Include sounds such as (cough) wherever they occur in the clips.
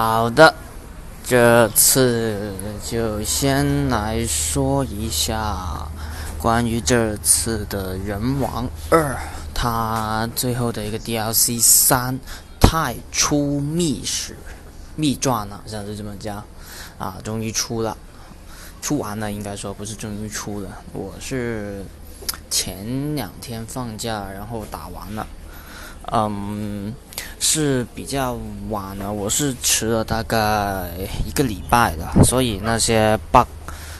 好的，这次就先来说一下关于这次的《人王二》，它最后的一个 DLC 三太初秘史秘传呢，好像是这么讲啊，终于出了，出完了应该说不是终于出了，我是前两天放假然后打完了，嗯。是比较晚了，我是迟了大概一个礼拜的，所以那些 bug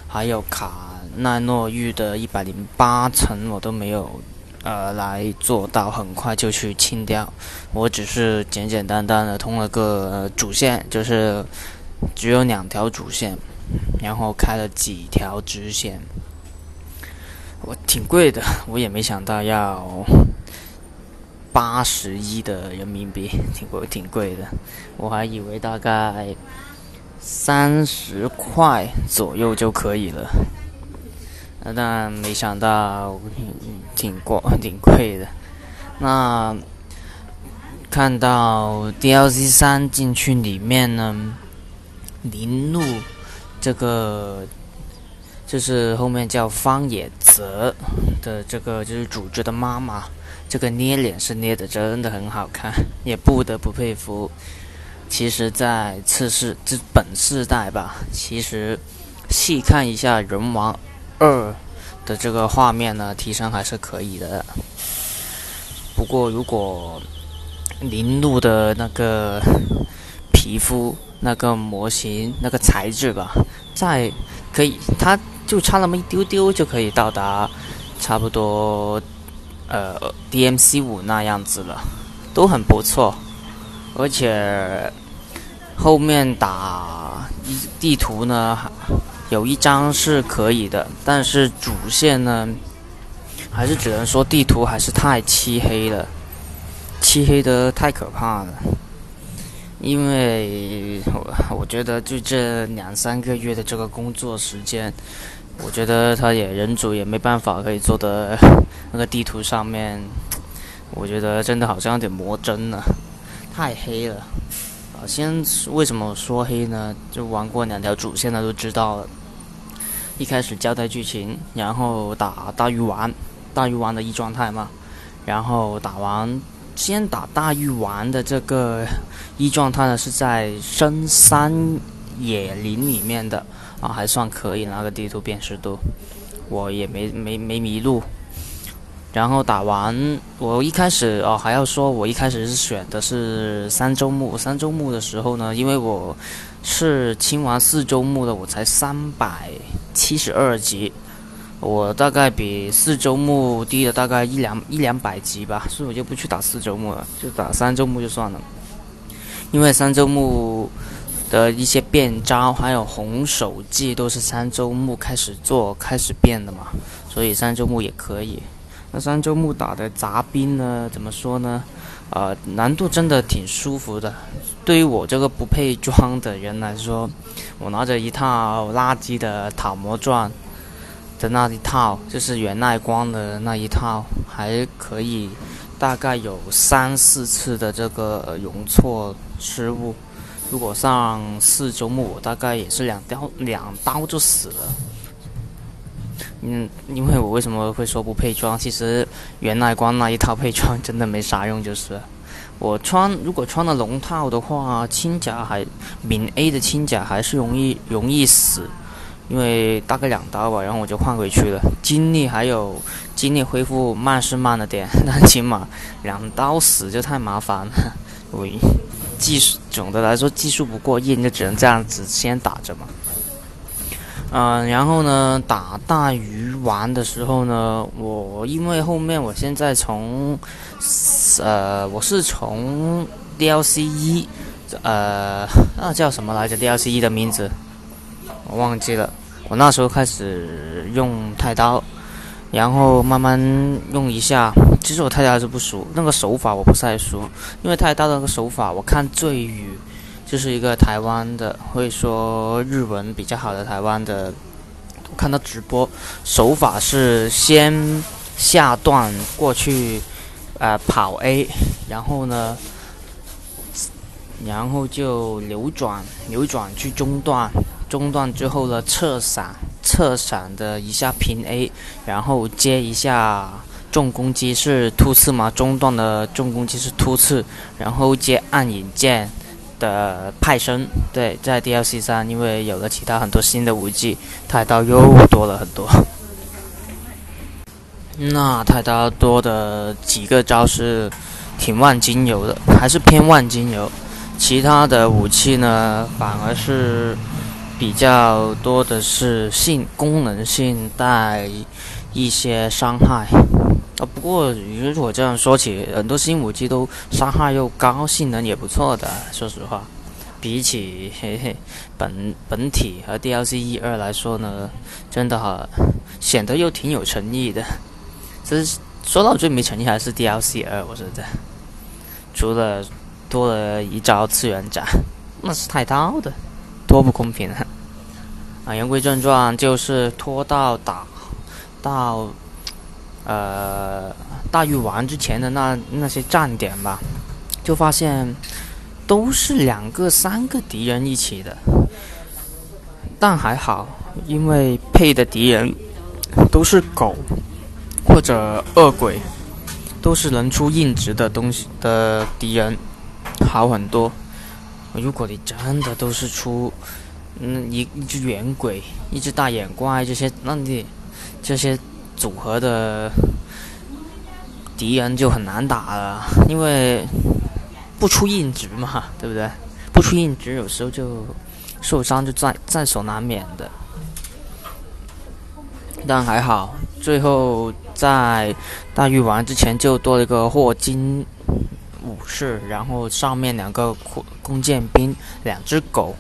还有卡奈诺玉的一百零八层我都没有呃来做到，很快就去清掉。我只是简简单单的通了个主线，就是只有两条主线，然后开了几条支线。我挺贵的，我也没想到要。八十一的人民币，挺贵，挺贵的。我还以为大概三十块左右就可以了，但没想到挺贵，挺贵的。那看到 DLC 三进去里面呢，林路这个就是后面叫方野泽的这个就是主角的妈妈。这个捏脸是捏的真的很好看，(laughs) 也不得不佩服。其实，在次世这本世代吧，其实细看一下《人王二》的这个画面呢，提升还是可以的。不过，如果林鹿的那个皮肤、那个模型、那个材质吧，再可以，它就差那么一丢丢就可以到达差不多。呃，DMC 五那样子了，都很不错，而且后面打一地图呢，有一张是可以的，但是主线呢，还是只能说地图还是太漆黑了，漆黑的太可怕了，因为我我觉得就这两三个月的这个工作时间。我觉得他也人组也没办法可以做的 (laughs) 那个地图上面，我觉得真的好像有点魔怔了，太黑了。啊，先为什么说黑呢？就玩过两条主线的都知道了。一开始交代剧情，然后打大鱼丸，大鱼丸的一状态嘛。然后打完，先打大鱼丸的这个 (laughs) 一状态呢，是在深山野林里面的。啊，还算可以，那个地图辨识度，我也没没没迷路。然后打完，我一开始哦还要说，我一开始是选的是三周目。三周目的时候呢，因为我是清完四周目的，我才三百七十二级，我大概比四周目低了大概一两一两百级吧，所以我就不去打四周目了，就打三周目就算了。因为三周目。的一些变招，还有红手记都是三周目开始做、开始变的嘛，所以三周目也可以。那三周目打的杂兵呢？怎么说呢？呃，难度真的挺舒服的。对于我这个不配装的人来说，我拿着一套垃圾的《塔魔传》的那一套，就是源赖光的那一套，还可以，大概有三四次的这个容错失误。如果上四周目，我大概也是两刀两刀就死了。嗯，因为我为什么会说不配装？其实原来光那一套配装真的没啥用，就是我穿如果穿了龙套的话，轻甲还敏 A 的轻甲还是容易容易死，因为大概两刀吧，然后我就换回去了。精力还有精力恢复慢是慢了点，但起码两刀死就太麻烦了。喂。技术总的来说技术不过硬，就只能这样子先打着嘛。嗯、然后呢，打大鱼丸的时候呢，我因为后面我现在从，呃，我是从 DLC 一，呃，那叫什么来着？DLC 一的名字我忘记了。我那时候开始用太刀。然后慢慢用一下，其实我太刀还是不熟，那个手法我不太熟，因为太刀的那个手法，我看醉语就是一个台湾的会说日文比较好的台湾的，我看他直播手法是先下段过去，呃跑 A，然后呢然后就扭转，扭转去中段，中段之后呢侧闪，侧闪的一下平 A，然后接一下重攻击是突刺嘛，中段的重攻击是突刺，然后接暗影剑的派生。对，在 DLC 上，因为有了其他很多新的武器，太刀又多了很多。(laughs) 那太刀多的几个招式。挺万金油的，还是偏万金油。其他的武器呢，反而是比较多的是性功能性带一些伤害。啊，不过如果这样说起，很多新武器都伤害又高，性能也不错的。说实话，比起 (laughs) 嘿嘿本本体和 DLC 一二来说呢，真的哈显得又挺有诚意的。这是。说到最没诚意还是 DLC 二，我觉得，除了多了一招次元斩，那是太刀的，多不公平啊！(laughs) 啊，言归正传，就是拖到打到呃大御丸之前的那那些站点吧，就发现都是两个三个敌人一起的，但还好，因为配的敌人都是狗。或者恶鬼，都是能出硬直的东西的敌人，好很多。如果你真的都是出，嗯，一一只圆鬼，一只大眼怪这些，那你这些组合的敌人就很难打了，因为不出硬直嘛，对不对？不出硬直，有时候就受伤就在在所难免的。但还好，最后。在大玉丸之前就多了一个霍金武士，然后上面两个弓箭兵，两只狗，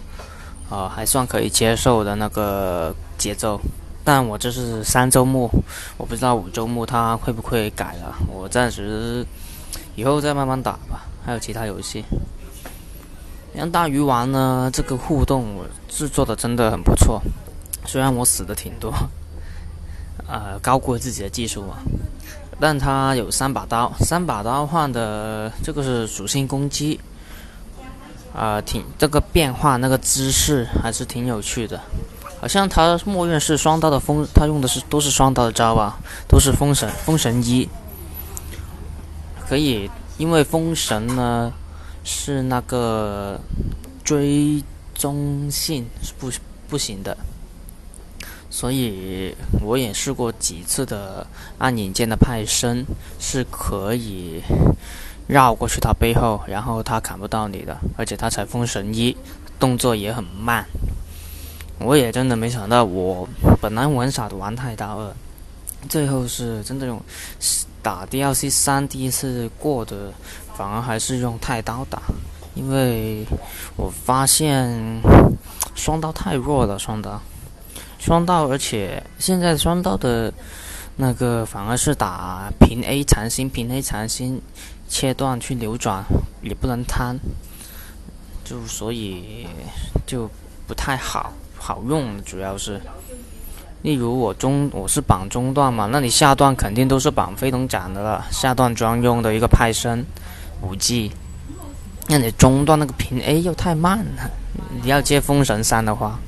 啊、呃，还算可以接受的那个节奏。但我这是三周目，我不知道五周目他会不会改了。我暂时以后再慢慢打吧。还有其他游戏，像大鱼丸呢，这个互动我制作的真的很不错，虽然我死的挺多。(laughs) 呃，高估了自己的技术嘛，但他有三把刀，三把刀换的这个是属性攻击，啊、挺这个变化那个姿势还是挺有趣的，好像他默认是双刀的风，他用的是都是双刀的招吧，都是封神封神一，可以，因为封神呢是那个追踪性是不不行的。所以我也试过几次的暗影剑的派生，是可以绕过去他背后，然后他砍不到你的，而且他才封神一，动作也很慢。我也真的没想到，我本来玩傻的玩太刀二，最后是真的用打 DLC 三第一次过的，反而还是用太刀打，因为我发现双刀太弱了，双刀。双刀，而且现在双刀的，那个反而是打平 A 残心，平 A 残心，切断去扭转也不能摊，就所以就不太好好用，主要是，例如我中我是绑中段嘛，那你下段肯定都是绑飞龙斩的了，下段专用的一个派生五 G，，那你中段那个平 A 又太慢了，你要接封神三的话。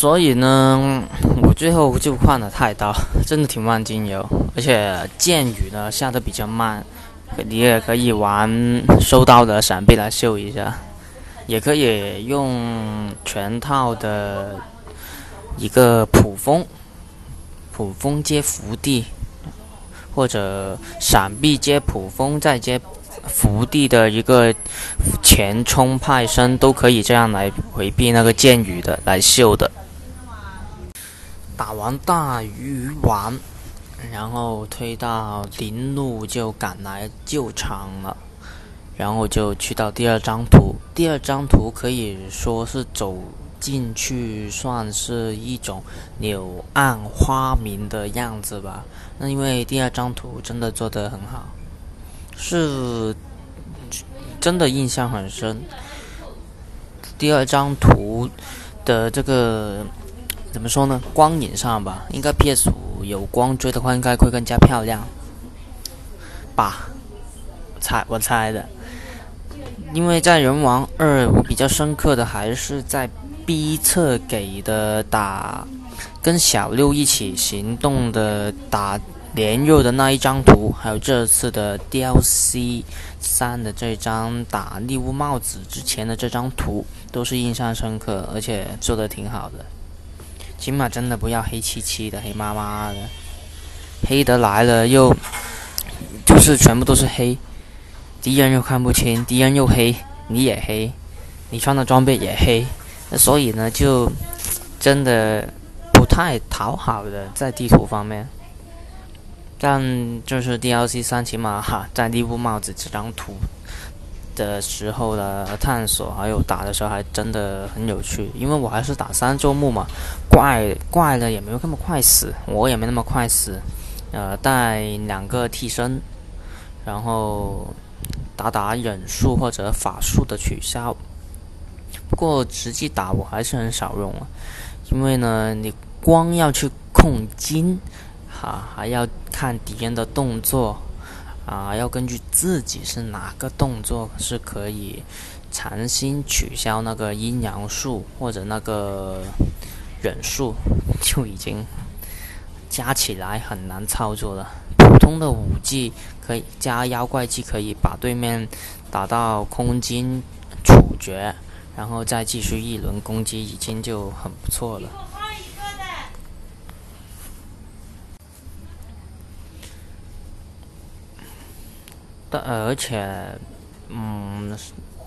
所以呢，我最后就换了太刀，(laughs) 真的挺万金油，而且剑雨呢下的比较慢，你也可以玩收刀的闪避来秀一下，也可以用全套的一个普风，普风接伏地，或者闪避接普风再接。伏地的一个前冲派生都可以这样来回避那个剑雨的来秀的。打完大鱼丸，然后推到林路就赶来救场了，然后就去到第二张图。第二张图可以说是走进去，算是一种柳暗花明的样子吧。那因为第二张图真的做得很好。是，真的印象很深。第二张图的这个怎么说呢？光影上吧，应该 PS 五有光追的话，应该会更加漂亮吧？猜我猜的。因为在人王二，我比较深刻的还是在 B 侧给的打，跟小六一起行动的打。连肉的那一张图，还有这次的 DLC 三的这张打利乌帽子之前的这张图，都是印象深刻，而且做的挺好的。起码真的不要黑漆漆的、黑麻麻的，黑的来了又就是全部都是黑，敌人又看不清，敌人又黑，你也黑，你穿的装备也黑，所以呢，就真的不太讨好的在地图方面。但就是 DLC 三，起码哈，在利乌帽子这张图的时候的探索，还有打的时候，还真的很有趣。因为我还是打三周目嘛，怪怪的也没有那么快死，我也没那么快死。呃，带两个替身，然后打打忍术或者法术的取消。不过实际打我还是很少用啊，因为呢，你光要去控金。啊，还要看敌人的动作，啊，要根据自己是哪个动作是可以强行取消那个阴阳术或者那个忍术，就已经加起来很难操作了。普通的武技可以加妖怪技，可以把对面打到空金处决，然后再继续一轮攻击，已经就很不错了。但而且，嗯，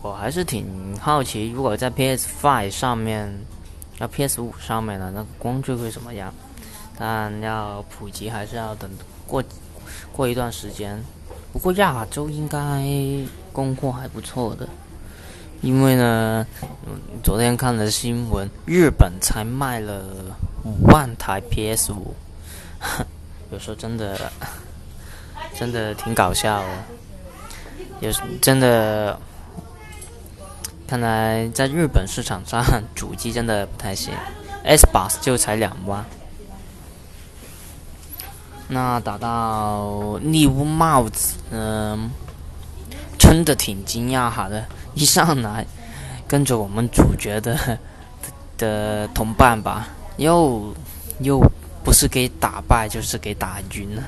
我还是挺好奇，如果在 PS Five 上面，要 PS 五上面的那个光追会怎么样？但要普及还是要等过过一段时间。不过亚洲应该供货还不错的，因为呢，昨天看了新闻，日本才卖了五万台 PS 五，(laughs) 有时候真的 (laughs) 真的挺搞笑的。也是真的，看来在日本市场上，(laughs) 主机真的不太行。Xbox 就才两万。那打到利乌帽子，嗯，真的挺惊讶哈的。一上来，跟着我们主角的的同伴吧，又又不是给打败，就是给打晕了。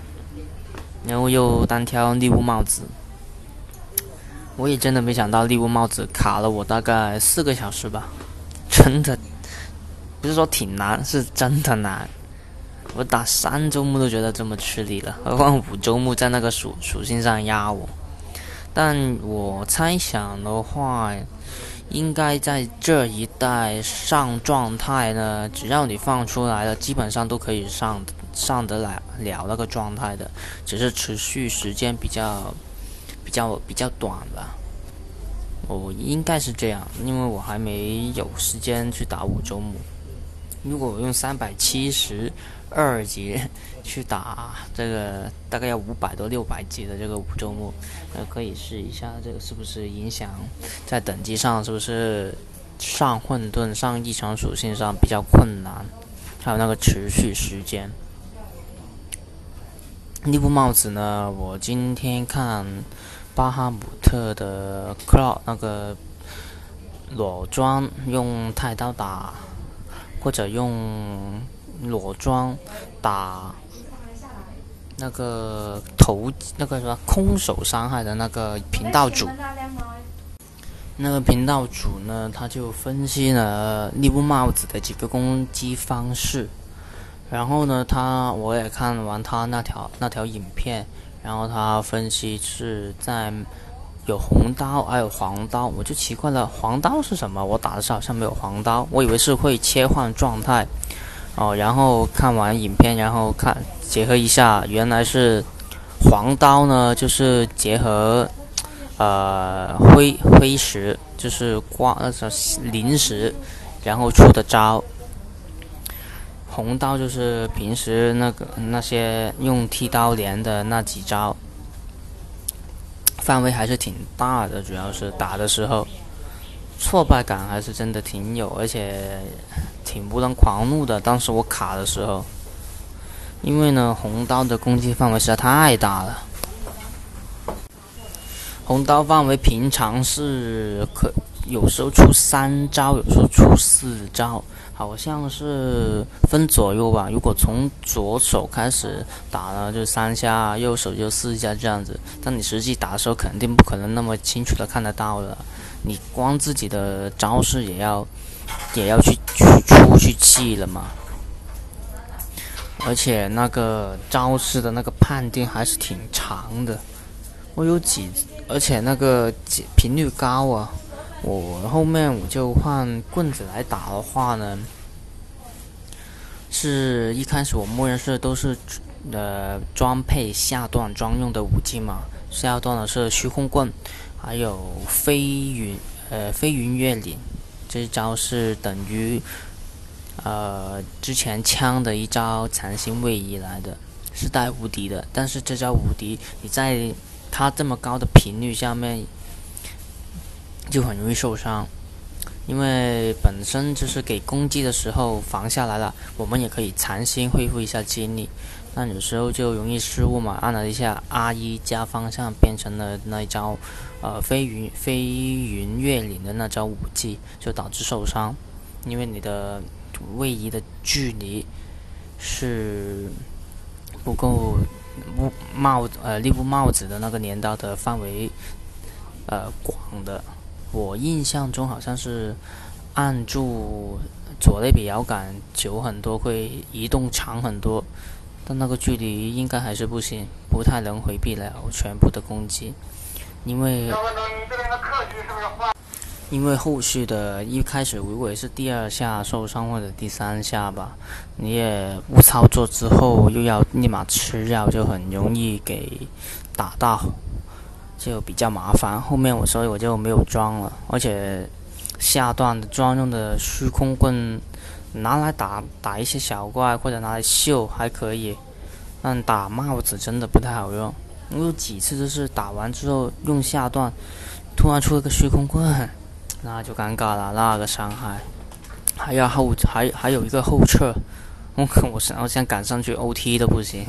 然后又单挑利乌帽子。我也真的没想到利物帽子卡了我大概四个小时吧，真的不是说挺难，是真的难。我打三周目都觉得这么吃力了，何况五周目在那个属属性上压我。但我猜想的话，应该在这一代上状态呢，只要你放出来了，基本上都可以上上得来了那个状态的，只是持续时间比较。比较比较短吧，我应该是这样，因为我还没有时间去打五周目。如果我用三百七十二级去打这个，大概要五百多六百级的这个五周目，那可以试一下这个是不是影响在等级上，是不是上混沌、上异常属性上比较困难，还有那个持续时间。利乌帽子呢，我今天看。巴哈姆特的 Cloud 那个裸装用太刀打或者用裸装打那个头那个什么空手伤害的那个频道主。那个频道主呢，他就分析了利布帽子的几个攻击方式。然后呢，他我也看完他那条那条影片，然后他分析是在有红刀还有黄刀，我就奇怪了，黄刀是什么？我打的时候好像没有黄刀，我以为是会切换状态哦。然后看完影片，然后看结合一下，原来是黄刀呢，就是结合呃灰灰石，就是光那种临时然后出的招。红刀就是平时那个那些用剃刀连的那几招，范围还是挺大的，主要是打的时候挫败感还是真的挺有，而且挺不能狂怒的。当时我卡的时候，因为呢红刀的攻击范围实在太大了，红刀范围平常是可有时候出三招，有时候出四招。好像是分左右吧。如果从左手开始打呢，就三下；右手就四下这样子。但你实际打的时候，肯定不可能那么清楚的看得到的。你光自己的招式也要，也要去去出去记了嘛。而且那个招式的那个判定还是挺长的。我有几，而且那个频率高啊。我后面我就换棍子来打的话呢，是一开始我默认是都是呃装配下段专用的武器嘛，下段的是虚空棍，还有飞云呃飞云越岭，这一招是等于呃之前枪的一招残心位移来的，是带无敌的，但是这招无敌你在它这么高的频率下面。就很容易受伤，因为本身就是给攻击的时候防下来了，我们也可以残心恢复一下精力，但有时候就容易失误嘛，按了一下 R 一加方向变成了那一招，呃飞云飞云越岭的那招武技，就导致受伤，因为你的位移的距离是不够帽帽呃利布帽子的那个镰刀的范围呃广的。我印象中好像是按住左类比摇杆久很多，会移动长很多，但那个距离应该还是不行，不太能回避了全部的攻击，因为因为后续的一开始如果是第二下受伤或者第三下吧，你也误操作之后又要立马吃药，就很容易给打到。就比较麻烦，后面我所以我就没有装了，而且下段的专用的虚空棍拿来打打一些小怪或者拿来秀还可以，但打帽子真的不太好用。我有几次就是打完之后用下段，突然出了个虚空棍，那就尴尬了，那个伤害还要后还还有一个后撤，我靠我想我想赶上去 OT 都不行。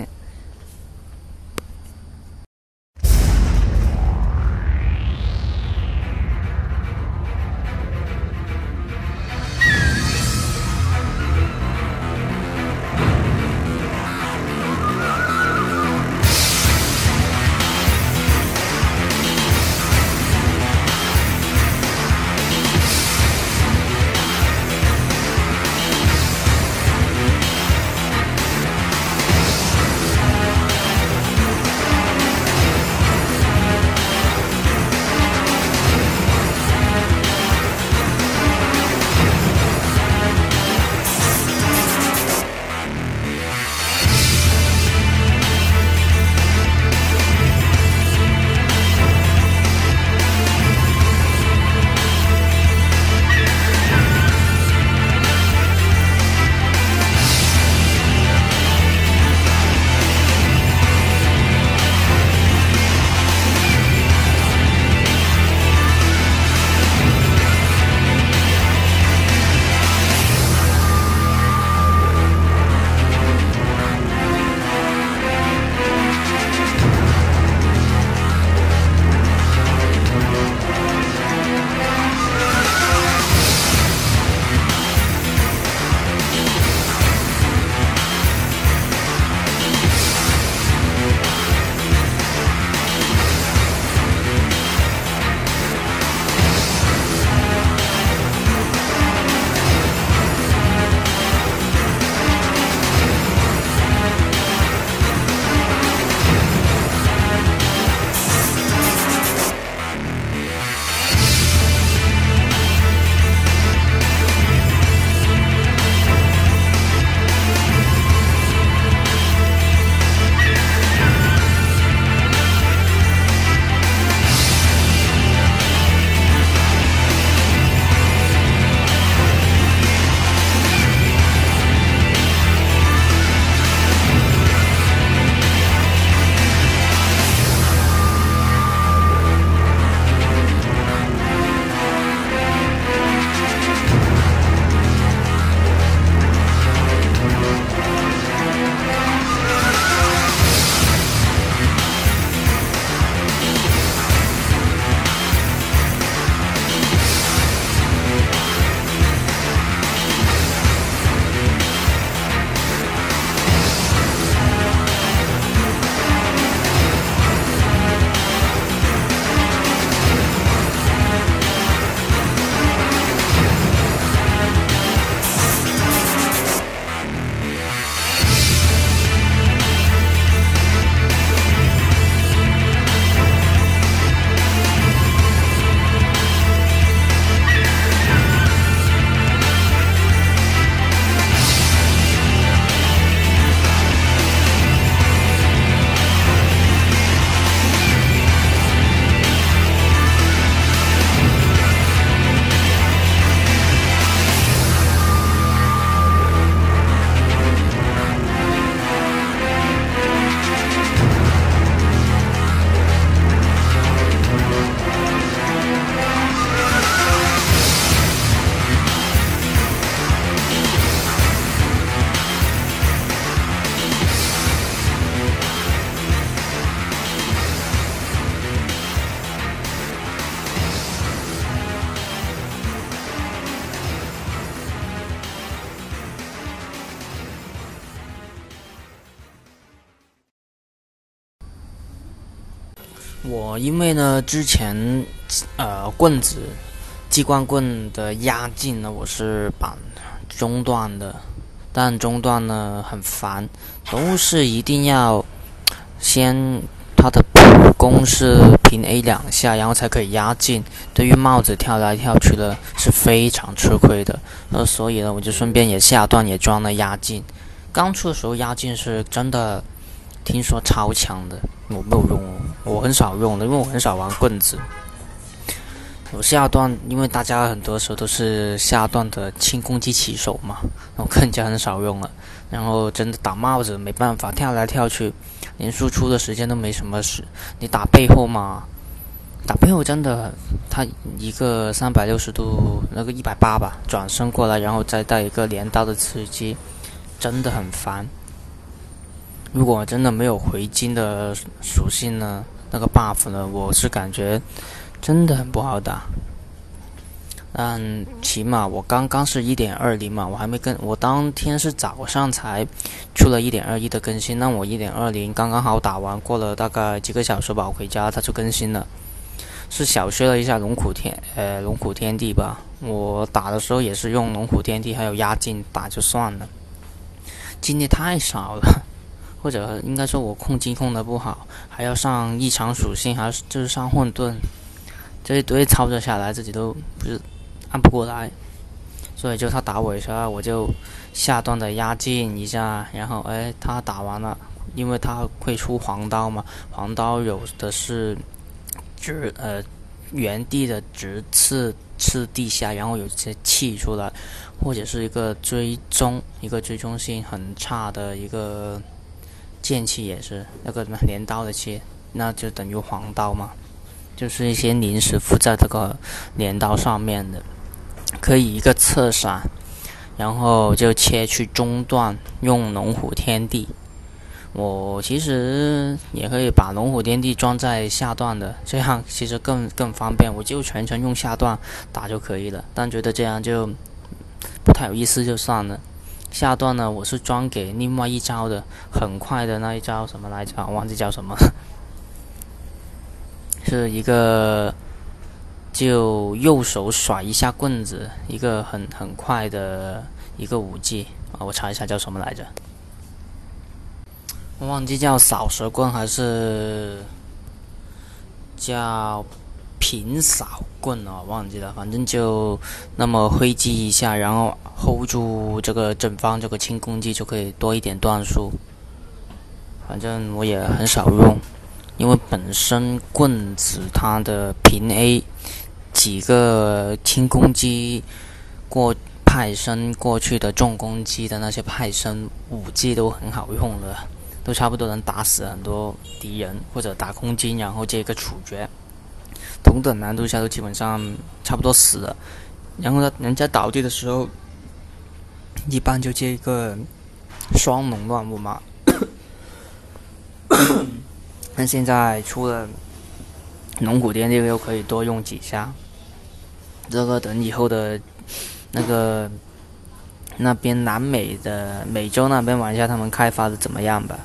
为呢，之前呃棍子，机关棍的压劲呢，我是绑中段的，但中段呢很烦，都是一定要先它的普攻是平 A 两下，然后才可以压劲。对于帽子跳来跳去的是非常吃亏的，呃，所以呢，我就顺便也下段也装了压劲。刚出的时候压劲是真的，听说超强的。我没有用，我很少用的，因为我很少玩棍子。我下段，因为大家很多时候都是下段的轻攻击起手嘛，我更加很少用了。然后真的打帽子没办法，跳来跳去，连输出的时间都没什么事。你打背后嘛，打背后真的，他一个三百六十度，那个一百八吧，转身过来，然后再带一个镰刀的刺激，真的很烦。如果真的没有回金的属性呢，那个 buff 呢，我是感觉真的很不好打。但起码我刚刚是一点二零嘛，我还没跟，我当天是早上才出了一点二一的更新，那我一点二零刚刚好打完，过了大概几个小时吧，我回家它就更新了。是小学了一下龙虎天，呃，龙虎天地吧。我打的时候也是用龙虎天地还有压境打就算了，经历太少了。或者应该说，我控金控的不好，还要上异常属性，还要就是上混沌，这一堆操作下来，自己都不是按不过来，所以就他打我一下，我就下段的压进一下，然后哎，他打完了，因为他会出黄刀嘛，黄刀有的是直呃原地的直刺刺地下，然后有些气出来，或者是一个追踪，一个追踪性很差的一个。剑气也是那个什么镰刀的气，那就等于黄刀嘛，就是一些临时附在这个镰刀上面的，可以一个侧闪，然后就切去中段用龙虎天地。我其实也可以把龙虎天地装在下段的，这样其实更更方便，我就全程用下段打就可以了。但觉得这样就不太有意思，就算了。下段呢，我是装给另外一招的，很快的那一招什么来着？忘记叫什么，(laughs) 是一个就右手甩一下棍子，一个很很快的一个武技啊！我查一下叫什么来着？忘记叫扫蛇棍还是叫。平扫棍哦，忘记了，反正就那么挥击一下，然后 hold 住这个正方这个轻攻击就可以多一点段数。反正我也很少用，因为本身棍子它的平 A 几个轻攻击过派生过去的重攻击的那些派生武技都很好用了，都差不多能打死很多敌人或者打空击，然后接一个处决。同等难度下都基本上差不多死了，然后呢，人家倒地的时候，一般就接一个双龙乱舞嘛。但现在出了龙虎天地，又可以多用几下。这个等以后的那个那边南美的美洲那边玩一下，他们开发的怎么样吧。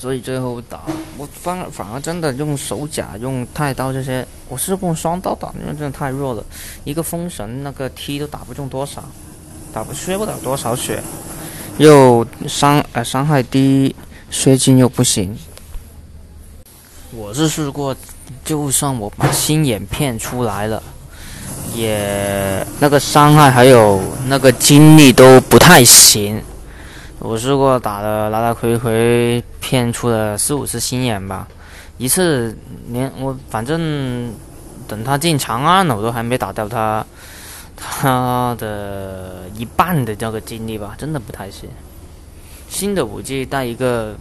所以最后打我反反而真的用手甲用太刀这些，我是用双刀打，因为真的太弱了，一个封神那个 T 都打不中多少，打不削不了多少血，又伤呃伤害低，削金又不行。我是试过，就算我把心眼骗出来了，也那个伤害还有那个精力都不太行。我试过打了来来回回骗出了四五次心眼吧，一次连我反正等他进长安了，我都还没打掉他，他的一半的这个精力吧，真的不太行。新的武器带一个，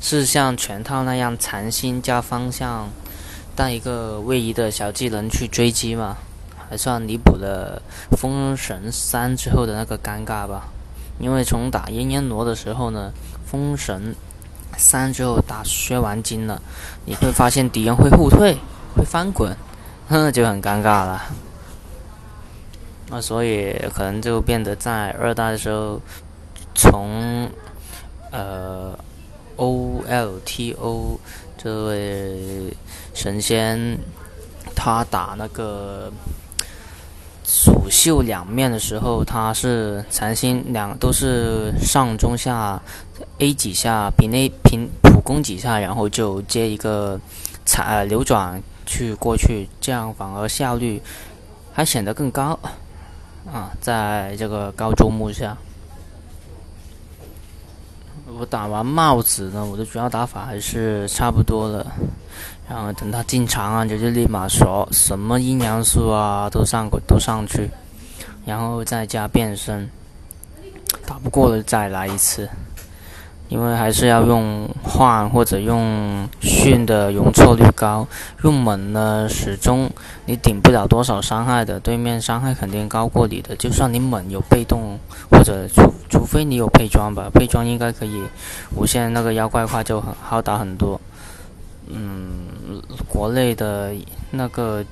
是像全套那样残心加方向，带一个位移的小技能去追击嘛，还算弥补了封神三之后的那个尴尬吧。因为从打炎炎罗的时候呢，封神三之后打削完金了，你会发现敌人会后退，会翻滚，哼，(laughs) 就很尴尬了。那所以可能就变得在二代的时候，从呃 O L T O 这位神仙，他打那个蜀绣两面的时候，他是残星两都是上中下 A 几下比那平普攻几下，然后就接一个残呃流转去过去，这样反而效率还显得更高啊，在这个高周目下。我打完帽子呢，我的主要打法还是差不多了。然后等他进场啊，就就立马说什么阴阳术啊都上过都上去，然后再加变身，打不过了再来一次。因为还是要用幻或者用迅的容错率高，用猛呢始终你顶不了多少伤害的，对面伤害肯定高过你的。就算你猛有被动，或者除除非你有配装吧，配装应该可以无限那个妖怪化就很好打很多。嗯，国内的那个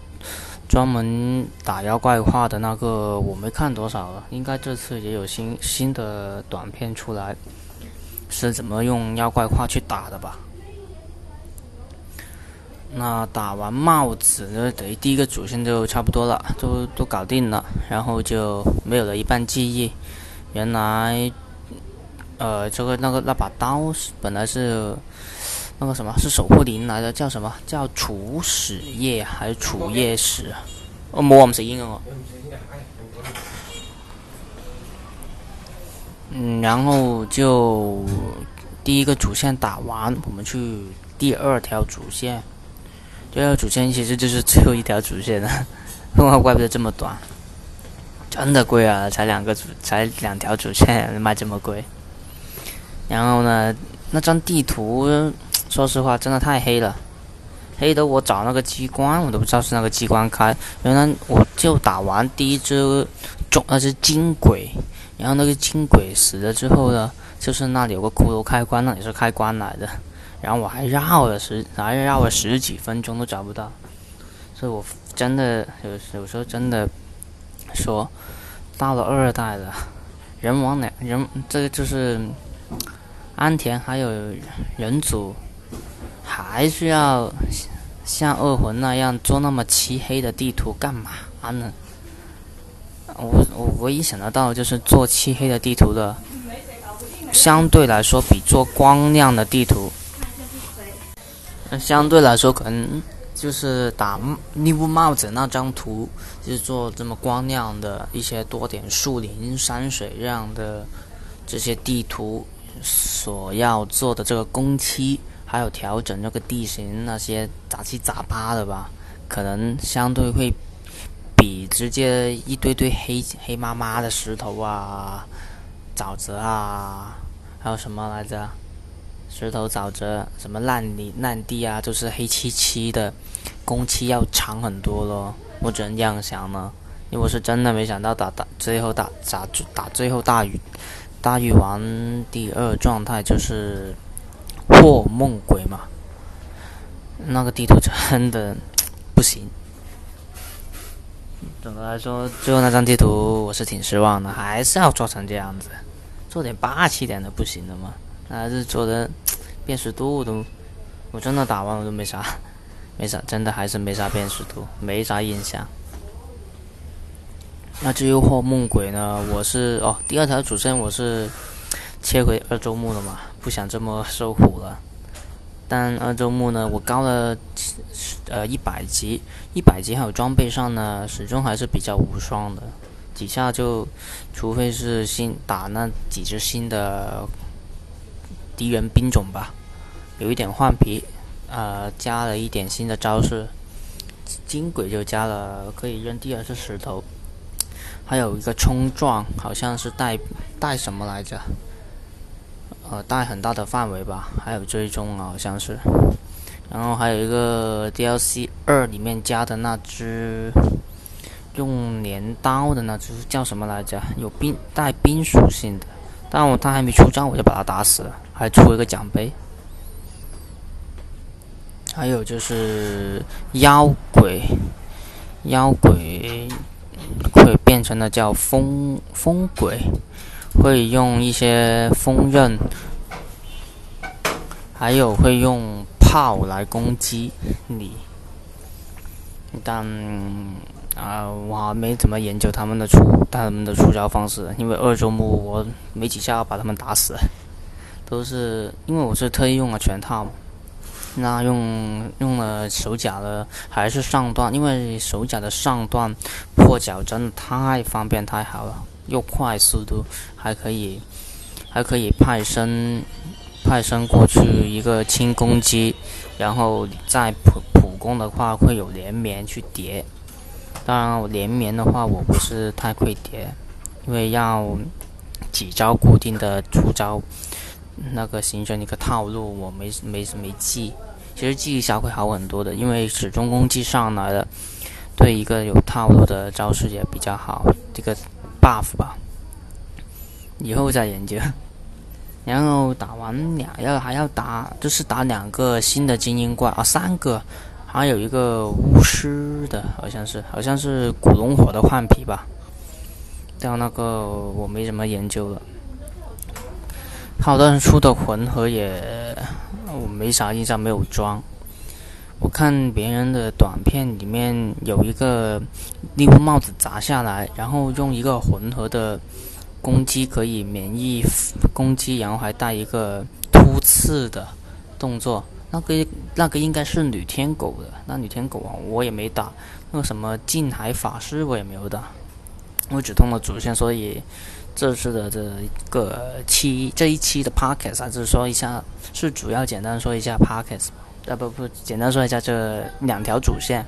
专门打妖怪化的那个我没看多少了，应该这次也有新新的短片出来。是怎么用妖怪化去打的吧？那打完帽子呢，等于第一个主线就差不多了，都都搞定了，然后就没有了一半记忆。原来，呃，这个那个那把刀是本来是那个什么是守护灵来的，叫什么叫楚使叶还是楚叶使？我冇唔识英哦。嗯，然后就第一个主线打完，我们去第二条主线。第二主线其实就是最后一条主线了，(laughs) 怪不得这么短，真的贵啊！才两个主，才两条主线卖这么贵。然后呢，那张地图，说实话真的太黑了，黑的我找那个机关，我都不知道是那个机关开。原来我就打完第一只中，那只金鬼。然后那个金鬼死了之后呢，就是那里有个骷髅开关，那里是开关来的。然后我还绕了十，还绕了十几分钟都找不到，所以我真的有有时候真的说，到了二代了，人王两人，这个就是安田还有人组，还需要像恶魂那样做那么漆黑的地图干嘛呢？我我唯一想得到就是做漆黑的地图的，相对来说比做光亮的地图，相对来说可能就是打尼乌帽子那张图，就是做这么光亮的一些多点树林、山水这样的这些地图所要做的这个工期，还有调整那个地形那些杂七杂八的吧，可能相对会。比直接一堆堆黑黑麻麻的石头啊、沼泽啊，还有什么来着？石头沼泽、什么烂泥烂地啊，都是黑漆漆的，工期要长很多咯。我只能这样想呢，因为我是真的没想到打打最后打打打最后大禹大禹王第二状态就是或梦鬼嘛，那个地图真的不行。总的来说，最后那张地图我是挺失望的，还是要做成这样子，做点霸气点的不行的吗？还是做的辨识度都，我真的打完我都没啥，(laughs) 没啥，真的还是没啥辨识度，没啥印象。那至于惑梦鬼呢？我是哦，第二条主线我是切回二周目了嘛，不想这么受苦了。但二周目呢，我高了，呃一百级，一百级还有装备上呢，始终还是比较无双的，几下就，除非是新打那几只新的敌人兵种吧，有一点换皮，呃加了一点新的招式，金鬼就加了可以扔第二次石头，还有一个冲撞，好像是带带什么来着？呃，带很大的范围吧，还有追踪啊，好像是，然后还有一个 DLC 二里面加的那只用镰刀的那只叫什么来着？有冰带冰属性的，但我他还没出招，我就把他打死了，还出了一个奖杯。还有就是妖鬼，妖鬼会变成了叫风风鬼。会用一些风刃，还有会用炮来攻击你。但啊、我还没怎么研究他们的出他们的出招方式，因为二周目我没几下把他们打死，都是因为我是特意用了全套，那用用了手甲的还是上段，因为手甲的上段破脚真的太方便太好了，又快速度还可以还可以派生派生过去一个轻攻击，然后再普普攻的话会有连绵去叠。当然，连绵的话我不是太会叠，因为要几招固定的出招，那个形成一个套路，我没没没记。其实记一下会好很多的，因为始终攻击上来了，对一个有套路的招式也比较好。这个 buff 吧，以后再研究。(laughs) 然后打完两要还要打，就是打两个新的精英怪啊，三个。还有一个巫师的，好像是，好像是古龙火的换皮吧。但那个我没什么研究了。好多人出的魂盒也，我没啥印象，没有装。我看别人的短片里面有一个，利乌帽子砸下来，然后用一个混合的攻击可以免疫攻击，然后还带一个突刺的动作。那个那个应该是女天狗的，那女天狗啊，我也没打。那个什么近海法师我也没有打，我只通了主线，所以这次的这个期这一期的 podcast 还是说一下，是主要简单说一下 podcast，啊不不，简单说一下这两条主线。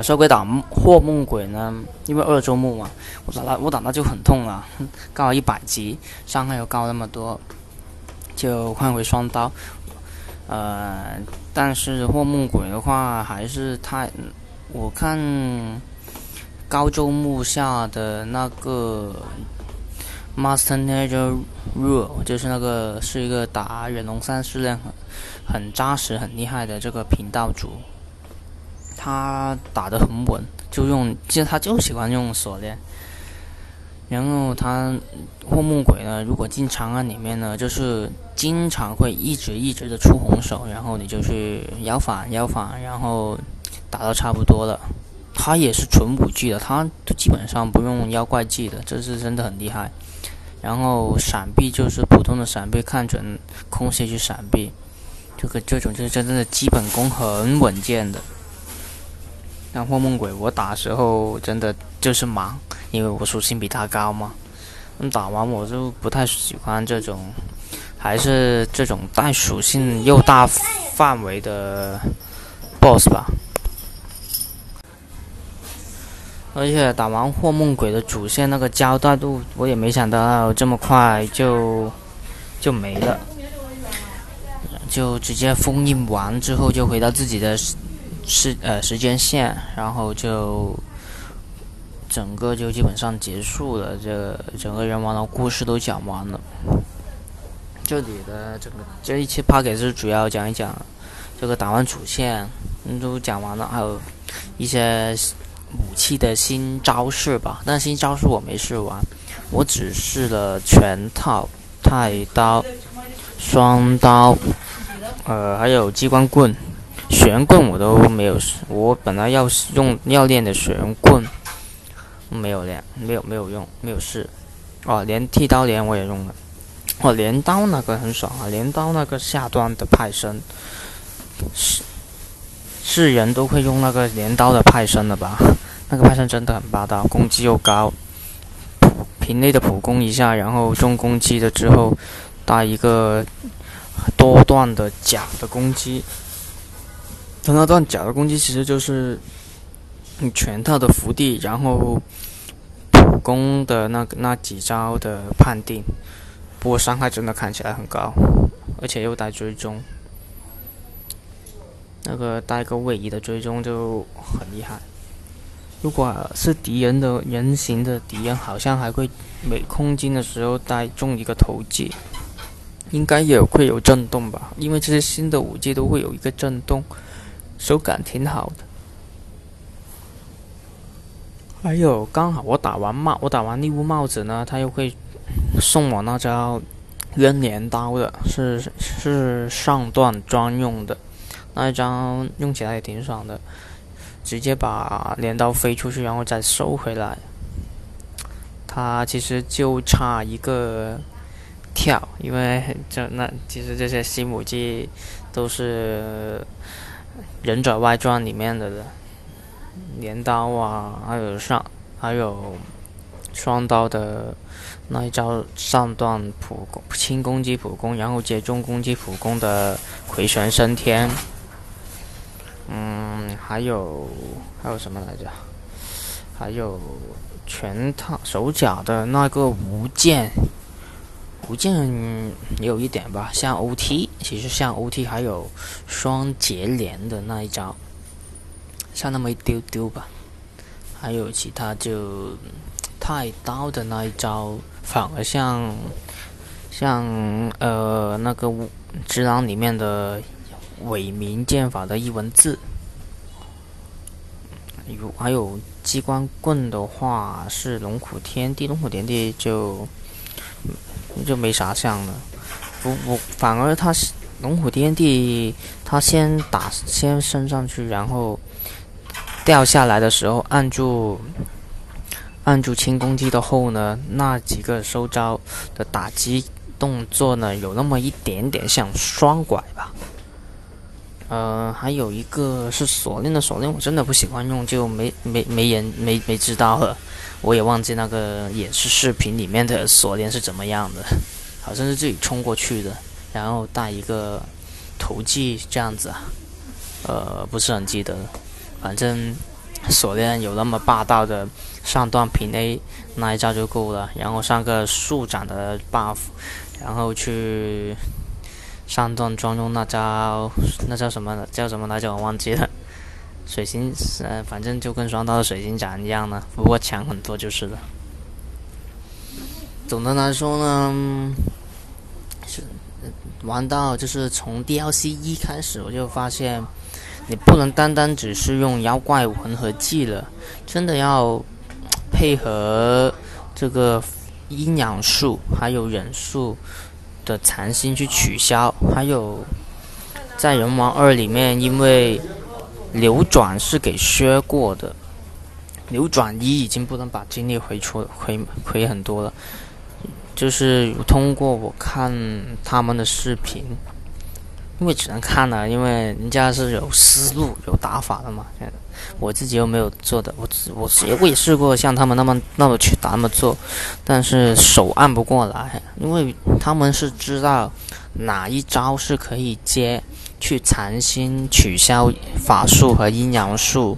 啊，烧鬼打霍梦鬼呢，因为二周目嘛，我打他我打他就很痛了，(laughs) 高了一百级，伤害又高那么多，就换回双刀。呃，但是霍梦鬼的话还是太，我看高周目下的那个 Master Ninja Rule，就是那个是一个打忍龙三试炼很很扎实、很厉害的这个频道主。他打得很稳，就用，其实他就喜欢用锁链。然后他霍梦鬼呢，如果进长安里面呢，就是经常会一直一直的出红手，然后你就去摇反摇反，然后打到差不多了。他也是纯武技的，他基本上不用妖怪技的，这是真的很厉害。然后闪避就是普通的闪避，看准空隙去闪避，这个这种就是真正的基本功很稳健的。但惑梦鬼我打时候真的就是忙，因为我属性比他高嘛。那打完我就不太喜欢这种，还是这种带属性又大范围的 BOSS 吧。而且打完霍梦鬼的主线那个交代度，我也没想到这么快就就没了，就直接封印完之后就回到自己的。时呃时间线，然后就整个就基本上结束了，这整个人王的故事都讲完了。这里的整个这一期 Pocket 是主要讲一讲这个打完主线，都讲完了，还有一些武器的新招式吧。但新招式我没试完，我只试了全套太刀、双刀，呃，还有机关棍。玄棍我都没有试，我本来要用要练的玄棍，没有练，没有没有用，没有试。哦，连剃刀镰我也用了。哦，镰刀那个很爽啊，镰刀那个下端的派生，是是人都会用那个镰刀的派生了吧？(laughs) 那个派生真的很霸道，攻击又高，平内的普攻一下，然后重攻击了之后带一个多段的甲的攻击。他那段甲的攻击其实就是你全套的伏地，然后普攻的那那几招的判定，不过伤害真的看起来很高，而且又带追踪，那个带个位移的追踪就很厉害。如果是敌人的人形的敌人，好像还会每空击的时候带中一个投技，应该也会有震动吧？因为这些新的武器都会有一个震动。手感挺好的，还有刚好我打完帽，我打完利物帽子呢，他又会送我那招扔镰刀的，是是上段专用的，那一招用起来也挺爽的，直接把镰刀飞出去，然后再收回来，他其实就差一个跳，因为这那其实这些新武器都是。忍者外传里面的镰刀啊，还有上还有双刀的那一招上段普攻轻攻击普攻，然后接重攻击普攻的回旋升天。嗯，还有还有什么来着？还有全套手甲的那个无剑。不见也有一点吧，像 OT，其实像 OT 还有双截连的那一招，像那么一丢丢吧。还有其他就太刀的那一招，反而像像呃那个《只狼》里面的伪名剑法的一文字。有还有机关棍的话是龙虎天地，龙虎天地就。就没啥像了，不不，反而他龙虎天地，他先打先升上去，然后掉下来的时候按住按住轻攻击的后呢，那几个收招的打击动作呢，有那么一点点像双拐吧。呃，还有一个是锁链的锁链，我真的不喜欢用，就没没没人没没知道了。我也忘记那个演示视频里面的锁链是怎么样的，好像是自己冲过去的，然后带一个投技这样子啊，呃，不是很记得，反正锁链有那么霸道的上段平 A 那一招就够了，然后上个速斩的 buff，然后去上段专用那招，那叫什么？叫什么来着？我忘记了。水星，呃，反正就跟双刀的水星斩一样的，不过强很多就是了。总的来说呢，是玩到就是从 DLC 一开始，我就发现你不能单单只是用妖怪魂和技了，真的要配合这个阴阳术还有忍术的残心去取消，还有在人王二里面，因为流转是给削过的，流转一已经不能把精力回出回回很多了。就是通过我看他们的视频，因为只能看了，因为人家是有思路、有打法的嘛。我自己又没有做的，我我我也试过像他们那么那么去打那么做，但是手按不过来，因为他们是知道哪一招是可以接去禅心取消法术和阴阳术，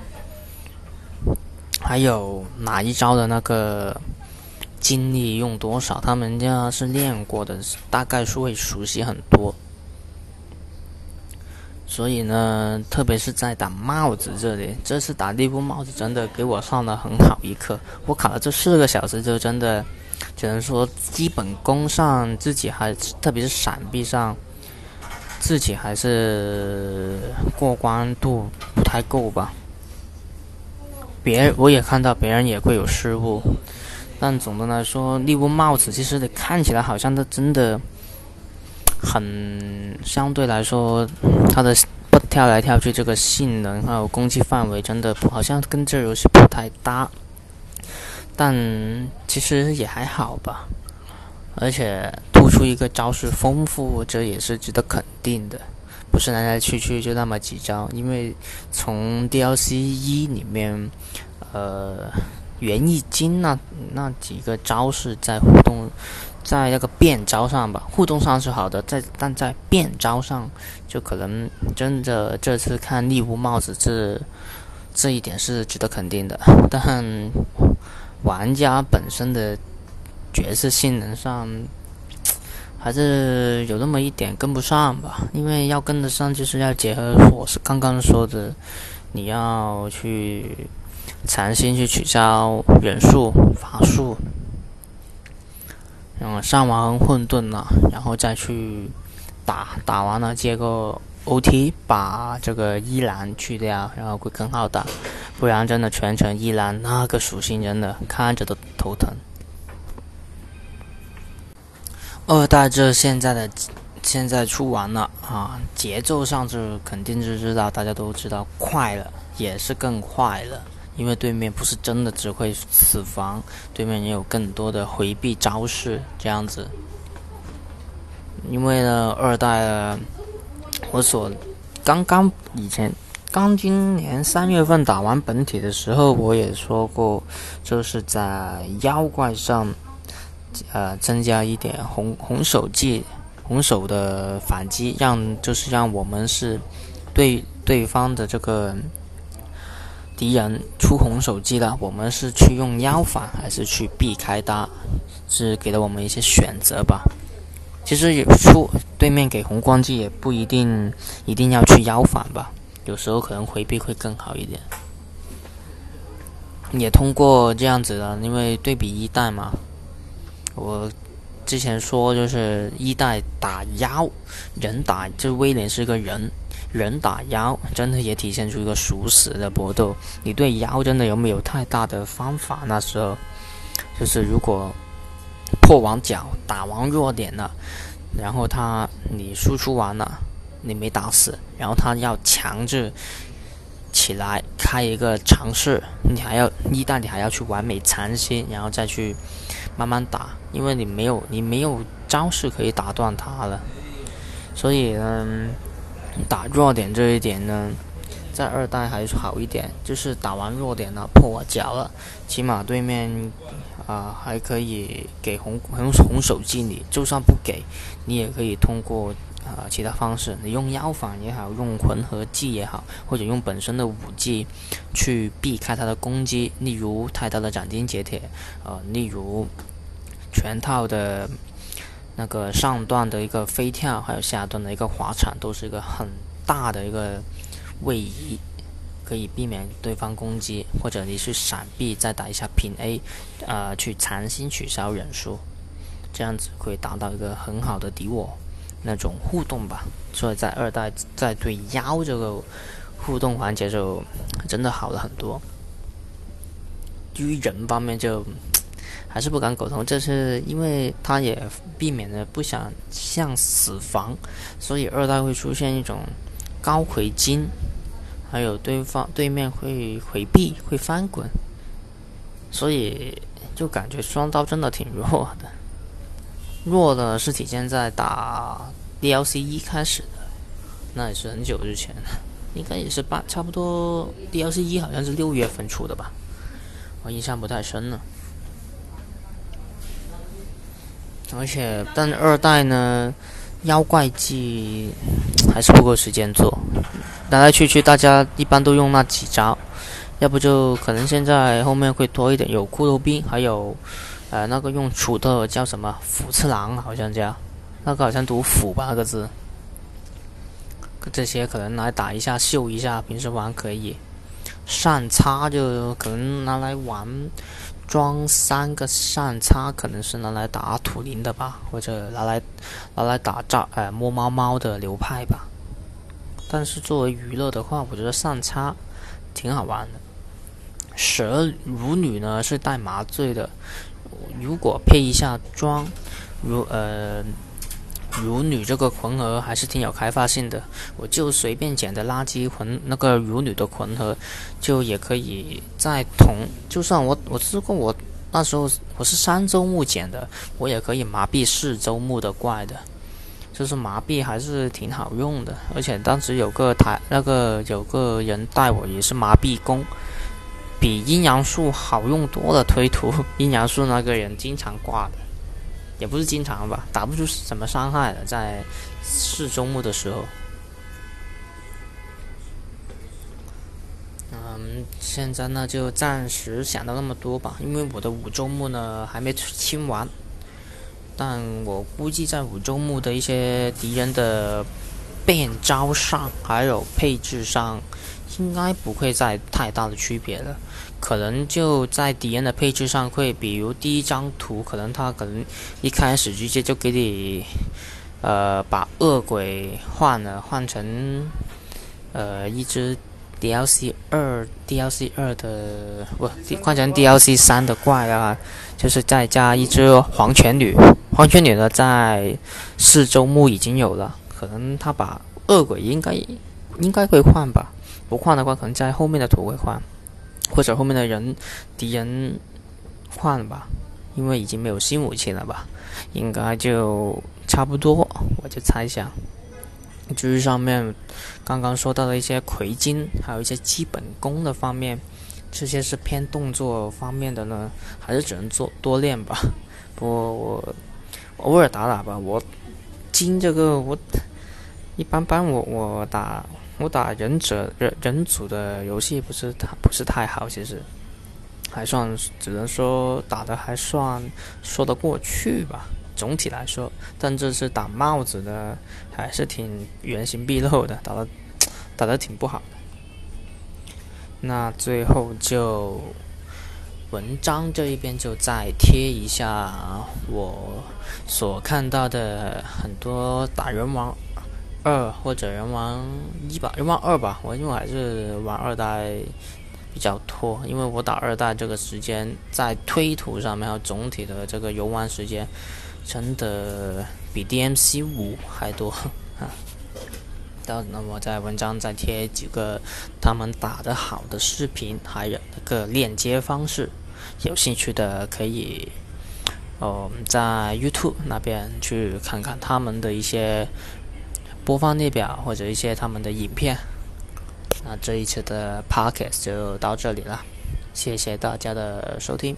还有哪一招的那个。精力用多少？他们家是练过的，大概是会熟悉很多。所以呢，特别是在打帽子这里，这次打地步帽子真的给我上了很好一课。我卡了这四个小时，就真的只能说基本功上自己还，特别是闪避上，自己还是过关度不太够吧。别我也看到别人也会有失误。但总的来说，利物帽子其实你看起来好像它真的很相对来说，它的不跳来跳去这个性能还有攻击范围真的好像跟这游戏不太搭。但其实也还好吧，而且突出一个招式丰富，这也是值得肯定的，不是来来去去就那么几招。因为从 DLC 一里面，呃。元意金那那几个招式在互动，在那个变招上吧，互动上是好的，在但在变招上就可能真的这次看利乌帽子这这一点是值得肯定的，但玩家本身的角色性能上还是有那么一点跟不上吧，因为要跟得上就是要结合我是刚刚说的，你要去。残心去取消元素、法术，嗯上完混沌了，然后再去打，打完了接个 OT，把这个依兰去掉，然后会更好打。不然真的全程依兰那个属性真的看着都头疼。二代这现在的现在出完了啊，节奏上是肯定是知道，大家都知道快了，也是更快了。因为对面不是真的只会死防，对面也有更多的回避招式这样子。因为呢，二代，我所刚刚以前刚今年三月份打完本体的时候，我也说过，就是在妖怪上，呃，增加一点红红手技，红手的反击，让就是让我们是对对方的这个。敌人出红手技了，我们是去用妖反还是去避开他？是给了我们一些选择吧。其实也出对面给红光技也不一定一定要去妖反吧，有时候可能回避会更好一点。也通过这样子的，因为对比一代嘛，我之前说就是一代打妖人打，就威廉是个人。人打妖，真的也体现出一个熟死的搏斗。你对妖真的有没有太大的方法？那时候，就是如果破完角打完弱点了，然后他你输出完了，你没打死，然后他要强制起来开一个尝试，你还要一旦你还要去完美残心，然后再去慢慢打，因为你没有你没有招式可以打断他了，所以呢。打弱点这一点呢，在二代还好一点，就是打完弱点了破我脚了，起码对面啊、还可以给红红红手机你，就算不给，你也可以通过呃其他方式，你用药法也好，用混合技也好，或者用本身的武技去避开他的攻击，例如太刀的斩钉截铁，呃，例如全套的那个上段的一个飞跳，还有下段的一个滑铲，都是一个很大的一个位移，可以避免对方攻击，或者你是闪避再打一下平 A，呃，去残心取消忍术。这样子会达到一个很好的敌我那种互动吧，所以在二代在对妖这个互动环节就真的好了很多。至于人方面就还是不敢苟同，这是因为他也避免了不想向死防，所以二代会出现一种高回金，还有对方对面会回避会翻滚，所以就感觉双刀真的挺弱的。弱的是体现在打 DLC 一开始的，那也是很久之前，应该也是八差不多 DLC 一好像是六月份出的吧，我印象不太深了。而且，但二代呢，妖怪季还是不够时间做，来来去去大家一般都用那几招，要不就可能现在后面会多一点，有骷髅兵，还有。呃，那个用杵的叫什么？斧次郎好像叫，那个好像读斧吧，那个字。这些可能来打一下秀一下，平时玩可以。扇叉就可能拿来玩，装三个扇叉可能是拿来打土灵的吧，或者拿来拿来打炸呃摸猫猫的流派吧。但是作为娱乐的话，我觉得扇叉挺好玩的。蛇舞女呢是带麻醉的。如果配一下装，如呃辱女这个魂盒还是挺有开发性的，我就随便捡的垃圾魂那个辱女的魂盒，就也可以在同，就算我我试过我那时候我是三周目捡的，我也可以麻痹四周目的怪的，就是麻痹还是挺好用的，而且当时有个台那个有个人带我也是麻痹弓。比阴阳术好用多了，推图阴阳术那个人经常挂的，也不是经常吧，打不出什么伤害的，在四周目的时候。嗯，现在呢就暂时想到那么多吧，因为我的五周目呢还没清完，但我估计在五周目的一些敌人的变招上，还有配置上。应该不会再太大的区别了，可能就在敌人的配置上会，比如第一张图，可能他可能一开始直接就给你，呃，把恶鬼换了，换成，呃，一只 DLC 二 DLC 二的不，换成 DLC 三的怪啊，就是再加一只黄泉女，黄泉女呢在四周目已经有了，可能他把恶鬼应该应该会换吧。不换的话，可能在后面的图会换，或者后面的人敌人换吧，因为已经没有新武器了吧，应该就差不多，我就猜想。至于上面刚刚说到的一些魁金，还有一些基本功的方面，这些是偏动作方面的呢，还是只能做多练吧？不过我偶尔打打吧，我金这个我一般般，我我打。我打忍者忍忍组的游戏不是太不是太好，其实还算只能说打的还算说得过去吧，总体来说。但这次打帽子的还是挺原形毕露的，打的打的挺不好的。那最后就文章这一边就再贴一下我所看到的很多打人王。二或者人王一吧，人王二吧，我因为还是玩二代比较拖，因为我打二代这个时间在推图上面，还有总体的这个游玩时间，真的比 DMC 五还多哈。到那我在文章再贴几个他们打得好的视频，还有那个链接方式，有兴趣的可以哦在 YouTube 那边去看看他们的一些。播放列表或者一些他们的影片，那这一次的 podcast 就到这里了，谢谢大家的收听。